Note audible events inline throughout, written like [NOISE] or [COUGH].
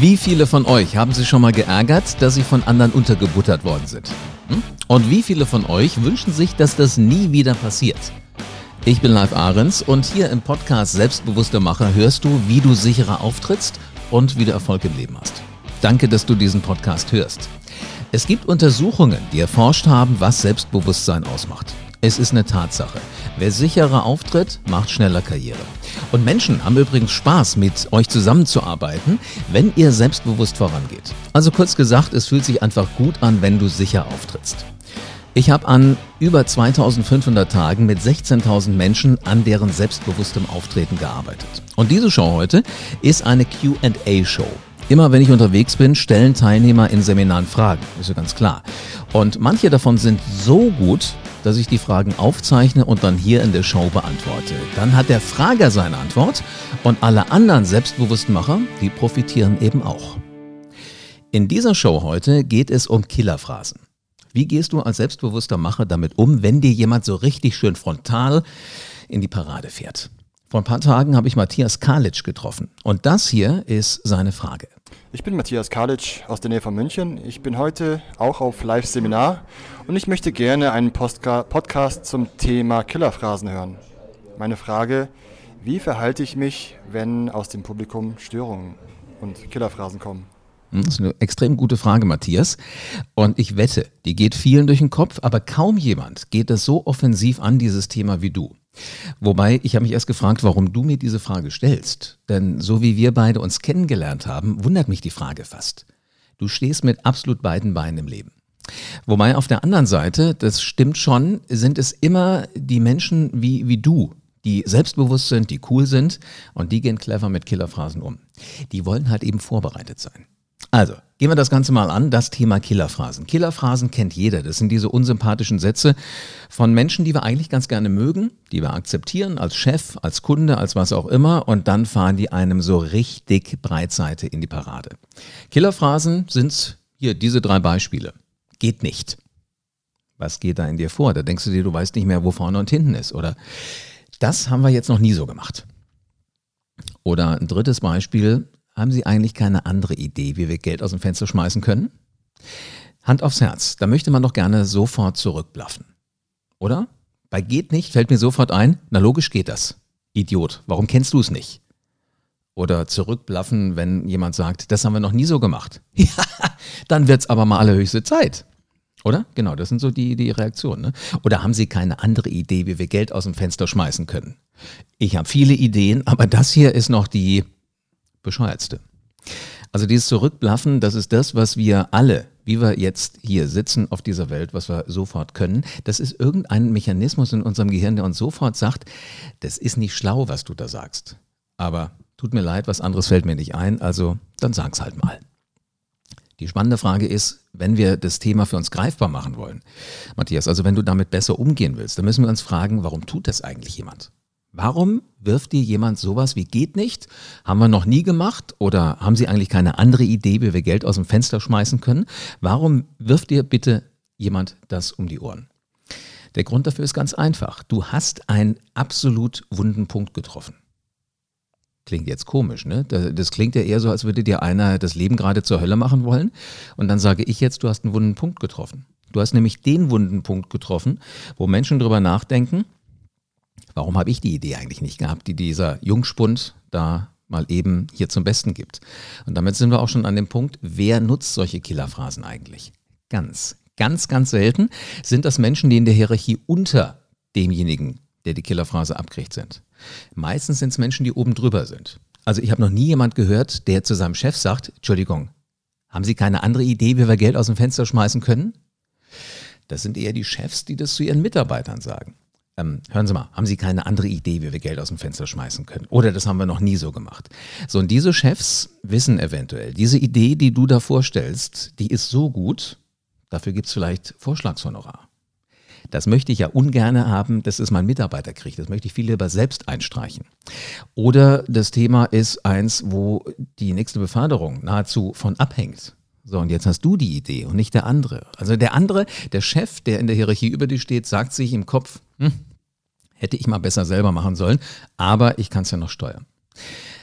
Wie viele von euch haben sich schon mal geärgert, dass sie von anderen untergebuttert worden sind? Hm? Und wie viele von euch wünschen sich, dass das nie wieder passiert? Ich bin Live Ahrens und hier im Podcast Selbstbewusster Macher hörst du, wie du sicherer auftrittst und wie du Erfolg im Leben hast. Danke, dass du diesen Podcast hörst. Es gibt Untersuchungen, die erforscht haben, was Selbstbewusstsein ausmacht. Es ist eine Tatsache. Wer sicherer auftritt, macht schneller Karriere. Und Menschen haben übrigens Spaß, mit euch zusammenzuarbeiten, wenn ihr selbstbewusst vorangeht. Also kurz gesagt, es fühlt sich einfach gut an, wenn du sicher auftrittst. Ich habe an über 2500 Tagen mit 16.000 Menschen an deren selbstbewusstem Auftreten gearbeitet. Und diese Show heute ist eine QA-Show. Immer wenn ich unterwegs bin, stellen Teilnehmer in Seminaren Fragen, ist ja ganz klar. Und manche davon sind so gut, dass ich die Fragen aufzeichne und dann hier in der Show beantworte. Dann hat der Frager seine Antwort und alle anderen selbstbewussten Macher, die profitieren eben auch. In dieser Show heute geht es um Killerphrasen. Wie gehst du als selbstbewusster Macher damit um, wenn dir jemand so richtig schön frontal in die Parade fährt? Vor ein paar Tagen habe ich Matthias Kalic getroffen und das hier ist seine Frage. Ich bin Matthias Kalic aus der Nähe von München. Ich bin heute auch auf Live-Seminar und ich möchte gerne einen Postka Podcast zum Thema Killerphrasen hören. Meine Frage, wie verhalte ich mich, wenn aus dem Publikum Störungen und Killerphrasen kommen? Hm, das ist eine extrem gute Frage, Matthias. Und ich wette, die geht vielen durch den Kopf, aber kaum jemand geht das so offensiv an, dieses Thema wie du. Wobei, ich habe mich erst gefragt, warum du mir diese Frage stellst. Denn so wie wir beide uns kennengelernt haben, wundert mich die Frage fast. Du stehst mit absolut beiden Beinen im Leben. Wobei auf der anderen Seite, das stimmt schon, sind es immer die Menschen wie, wie du, die selbstbewusst sind, die cool sind und die gehen clever mit Killerphrasen um. Die wollen halt eben vorbereitet sein. Also, gehen wir das Ganze mal an, das Thema Killerphrasen. Killerphrasen kennt jeder. Das sind diese unsympathischen Sätze von Menschen, die wir eigentlich ganz gerne mögen, die wir akzeptieren als Chef, als Kunde, als was auch immer und dann fahren die einem so richtig Breitseite in die Parade. Killerphrasen sind hier diese drei Beispiele. Geht nicht. Was geht da in dir vor? Da denkst du dir, du weißt nicht mehr, wo vorne und hinten ist, oder? Das haben wir jetzt noch nie so gemacht. Oder ein drittes Beispiel, haben Sie eigentlich keine andere Idee, wie wir Geld aus dem Fenster schmeißen können? Hand aufs Herz, da möchte man doch gerne sofort zurückblaffen. Oder? Bei geht nicht fällt mir sofort ein, na logisch geht das. Idiot, warum kennst du es nicht? Oder zurückblaffen, wenn jemand sagt, das haben wir noch nie so gemacht. [LAUGHS] Ja, dann wird's aber mal allerhöchste Zeit. Oder? Genau, das sind so die, die Reaktionen. Ne? Oder haben Sie keine andere Idee, wie wir Geld aus dem Fenster schmeißen können? Ich habe viele Ideen, aber das hier ist noch die bescheuertste. Also dieses Zurückblaffen, das ist das, was wir alle, wie wir jetzt hier sitzen auf dieser Welt, was wir sofort können. Das ist irgendein Mechanismus in unserem Gehirn, der uns sofort sagt, das ist nicht schlau, was du da sagst. Aber tut mir leid, was anderes fällt mir nicht ein, also dann sag's halt mal. Die spannende Frage ist, wenn wir das Thema für uns greifbar machen wollen, Matthias, also wenn du damit besser umgehen willst, dann müssen wir uns fragen, warum tut das eigentlich jemand? Warum wirft dir jemand sowas wie geht nicht? Haben wir noch nie gemacht? Oder haben Sie eigentlich keine andere Idee, wie wir Geld aus dem Fenster schmeißen können? Warum wirft dir bitte jemand das um die Ohren? Der Grund dafür ist ganz einfach. Du hast einen absolut wunden Punkt getroffen. Klingt jetzt komisch, ne? Das klingt ja eher so, als würde dir einer das Leben gerade zur Hölle machen wollen. Und dann sage ich jetzt, du hast einen wunden Punkt getroffen. Du hast nämlich den wunden Punkt getroffen, wo Menschen drüber nachdenken, Warum habe ich die Idee eigentlich nicht gehabt, die dieser Jungspund da mal eben hier zum Besten gibt? Und damit sind wir auch schon an dem Punkt, wer nutzt solche Killerphrasen eigentlich? Ganz, ganz, ganz selten sind das Menschen, die in der Hierarchie unter demjenigen, der die Killerphrase abkriegt, sind. Meistens sind es Menschen, die oben drüber sind. Also ich habe noch nie jemand gehört, der zu seinem Chef sagt, Entschuldigung, haben Sie keine andere Idee, wie wir Geld aus dem Fenster schmeißen können? Das sind eher die Chefs, die das zu ihren Mitarbeitern sagen ähm, hören Sie mal, haben Sie keine andere Idee, wie wir Geld aus dem Fenster schmeißen können? Oder das haben wir noch nie so gemacht. So, und diese Chefs wissen eventuell, diese Idee, die du da vorstellst, die ist so gut, dafür gibt es vielleicht Vorschlagshonorar. Das möchte ich ja ungern haben, dass es mein Mitarbeiter kriegt. Das möchte ich viel lieber selbst einstreichen. Oder das Thema ist eins, wo die nächste Beförderung nahezu von abhängt. So, und jetzt hast du die Idee und nicht der andere. Also der andere, der Chef, der in der Hierarchie über dir steht, sagt sich im Kopf, hm, hätte ich mal besser selber machen sollen, aber ich kann es ja noch steuern.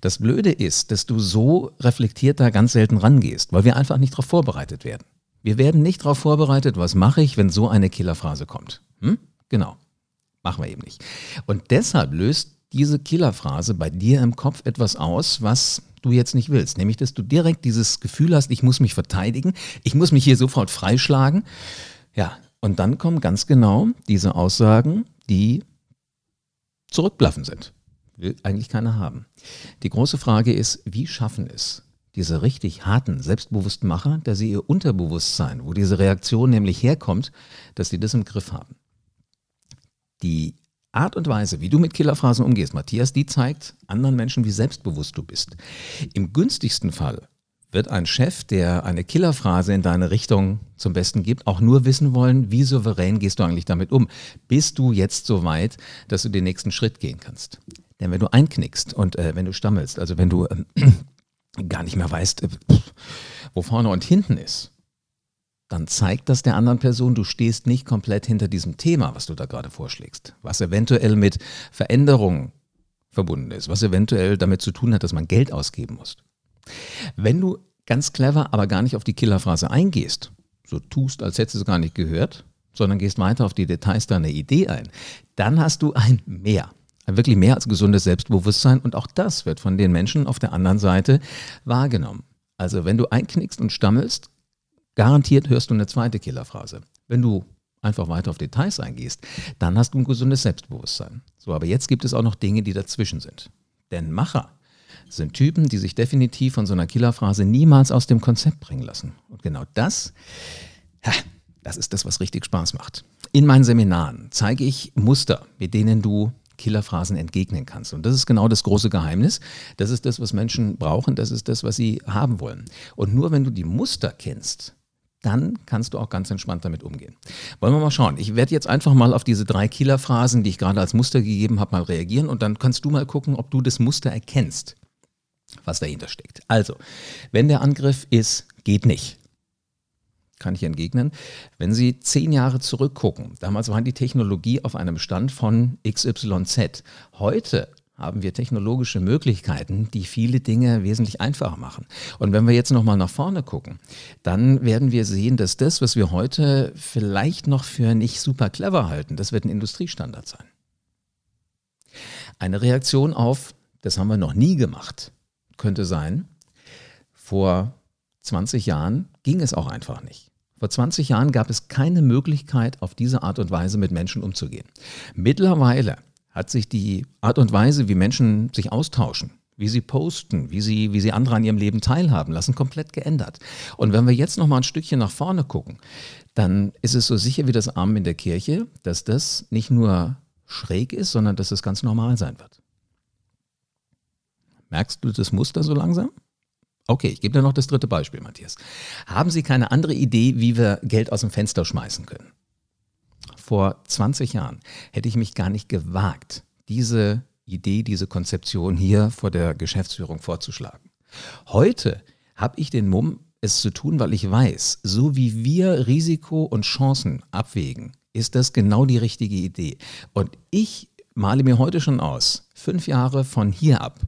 Das Blöde ist, dass du so reflektiert da ganz selten rangehst, weil wir einfach nicht darauf vorbereitet werden. Wir werden nicht darauf vorbereitet, was mache ich, wenn so eine Killerphrase kommt. Hm? Genau. Machen wir eben nicht. Und deshalb löst diese Killerphrase bei dir im Kopf etwas aus, was du jetzt nicht willst. Nämlich, dass du direkt dieses Gefühl hast, ich muss mich verteidigen, ich muss mich hier sofort freischlagen. Ja, und dann kommen ganz genau diese Aussagen, die zurückblaffen sind. Will eigentlich keiner haben. Die große Frage ist, wie schaffen es diese richtig harten, selbstbewussten Macher, dass sie ihr Unterbewusstsein, wo diese Reaktion nämlich herkommt, dass sie das im Griff haben. Die Art und Weise, wie du mit Killerphrasen umgehst, Matthias, die zeigt anderen Menschen, wie selbstbewusst du bist. Im günstigsten Fall wird ein Chef, der eine Killerphrase in deine Richtung zum Besten gibt, auch nur wissen wollen, wie souverän gehst du eigentlich damit um? Bist du jetzt so weit, dass du den nächsten Schritt gehen kannst? Denn wenn du einknickst und äh, wenn du stammelst, also wenn du äh, [CLEARS THROAT] gar nicht mehr weißt, äh, wo vorne und hinten ist, dann zeigt das der anderen Person, du stehst nicht komplett hinter diesem Thema, was du da gerade vorschlägst, was eventuell mit Veränderungen verbunden ist, was eventuell damit zu tun hat, dass man Geld ausgeben muss. Wenn du ganz clever, aber gar nicht auf die Killerphrase eingehst, so tust, als hättest du es gar nicht gehört, sondern gehst weiter auf die Details deiner Idee ein, dann hast du ein Mehr. Ein wirklich mehr als gesundes Selbstbewusstsein und auch das wird von den Menschen auf der anderen Seite wahrgenommen. Also wenn du einknickst und stammelst, Garantiert hörst du eine zweite Killerphrase. Wenn du einfach weiter auf Details eingehst, dann hast du ein gesundes Selbstbewusstsein. So, aber jetzt gibt es auch noch Dinge, die dazwischen sind. Denn Macher sind Typen, die sich definitiv von so einer Killerphrase niemals aus dem Konzept bringen lassen. Und genau das, das ist das, was richtig Spaß macht. In meinen Seminaren zeige ich Muster, mit denen du Killerphrasen entgegnen kannst. Und das ist genau das große Geheimnis. Das ist das, was Menschen brauchen. Das ist das, was sie haben wollen. Und nur wenn du die Muster kennst, dann kannst du auch ganz entspannt damit umgehen. Wollen wir mal schauen. Ich werde jetzt einfach mal auf diese drei Killer-Phrasen, die ich gerade als Muster gegeben habe, mal reagieren und dann kannst du mal gucken, ob du das Muster erkennst, was dahinter steckt. Also, wenn der Angriff ist, geht nicht. Kann ich entgegnen. Wenn Sie zehn Jahre zurückgucken, damals war die Technologie auf einem Stand von XYZ. Heute haben wir technologische Möglichkeiten, die viele Dinge wesentlich einfacher machen. Und wenn wir jetzt nochmal nach vorne gucken, dann werden wir sehen, dass das, was wir heute vielleicht noch für nicht super clever halten, das wird ein Industriestandard sein. Eine Reaktion auf, das haben wir noch nie gemacht, könnte sein, vor 20 Jahren ging es auch einfach nicht. Vor 20 Jahren gab es keine Möglichkeit, auf diese Art und Weise mit Menschen umzugehen. Mittlerweile hat sich die Art und Weise, wie Menschen sich austauschen, wie sie posten, wie sie, wie sie andere an ihrem Leben teilhaben lassen, komplett geändert. Und wenn wir jetzt noch mal ein Stückchen nach vorne gucken, dann ist es so sicher wie das Armen in der Kirche, dass das nicht nur schräg ist, sondern dass es ganz normal sein wird. Merkst du das Muster so langsam? Okay, ich gebe dir noch das dritte Beispiel, Matthias. Haben Sie keine andere Idee, wie wir Geld aus dem Fenster schmeißen können? vor 20 Jahren hätte ich mich gar nicht gewagt, diese Idee, diese Konzeption hier vor der Geschäftsführung vorzuschlagen. Heute habe ich den Mumm, es zu tun, weil ich weiß, so wie wir Risiko und Chancen abwägen, ist das genau die richtige Idee. Und ich male mir heute schon aus, fünf Jahre von hier ab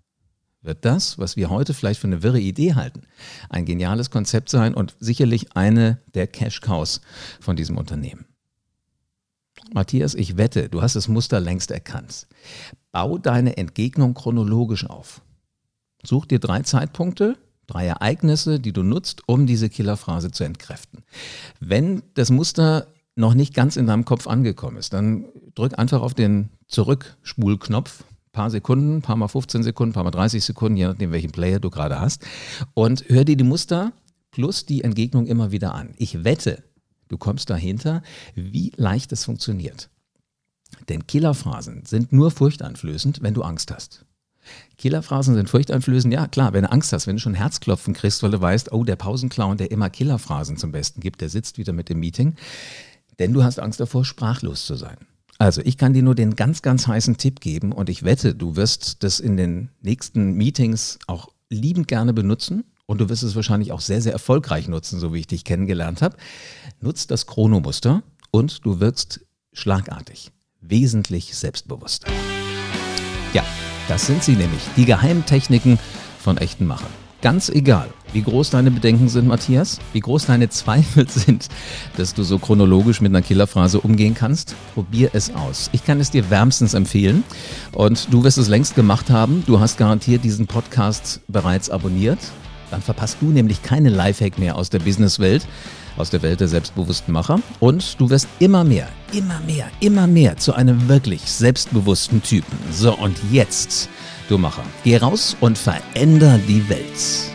wird das, was wir heute vielleicht für eine wirre Idee halten, ein geniales Konzept sein und sicherlich eine der Cash-Cows von diesem Unternehmen. Matthias, ich wette, du hast das Muster längst erkannt. Bau deine Entgegnung chronologisch auf. Such dir drei Zeitpunkte, drei Ereignisse, die du nutzt, um diese Killerphrase zu entkräften. Wenn das Muster noch nicht ganz in deinem Kopf angekommen ist, dann drück einfach auf den Zurückspulknopf, paar Sekunden, paar mal 15 Sekunden, paar mal 30 Sekunden, je nachdem welchen Player du gerade hast und hör dir die Muster plus die Entgegnung immer wieder an. Ich wette, Du kommst dahinter, wie leicht es funktioniert. Denn Killerphrasen sind nur furchteinflößend, wenn du Angst hast. Killerphrasen sind furchteinflößend, ja klar, wenn du Angst hast, wenn du schon Herzklopfen kriegst, weil du weißt, oh, der Pausenclown, der immer Killerphrasen zum Besten gibt, der sitzt wieder mit dem Meeting. Denn du hast Angst davor, sprachlos zu sein. Also ich kann dir nur den ganz, ganz heißen Tipp geben und ich wette, du wirst das in den nächsten Meetings auch liebend gerne benutzen und du wirst es wahrscheinlich auch sehr, sehr erfolgreich nutzen, so wie ich dich kennengelernt habe. Nutzt das Chronomuster und du wirkst schlagartig, wesentlich selbstbewusster. Ja, Das sind sie nämlich, die Geheimtechniken von echten Machern. Ganz egal, wie groß deine Bedenken sind, Matthias, wie groß deine Zweifel [LAUGHS] sind, dass du so chronologisch mit einer Killerphrase umgehen kannst, probier es aus. Ich kann es dir wärmstens empfehlen und du wirst es längst gemacht haben. Du hast garantiert diesen Podcast bereits abonniert. Dann verpasst du nämlich keine Lifehack mehr aus der Businesswelt aus der Welt der selbstbewussten Macher. Und du wirst immer mehr, immer mehr, immer mehr zu einem wirklich selbstbewussten Typen. So, und jetzt, du Macher, geh raus und veränder die Welt.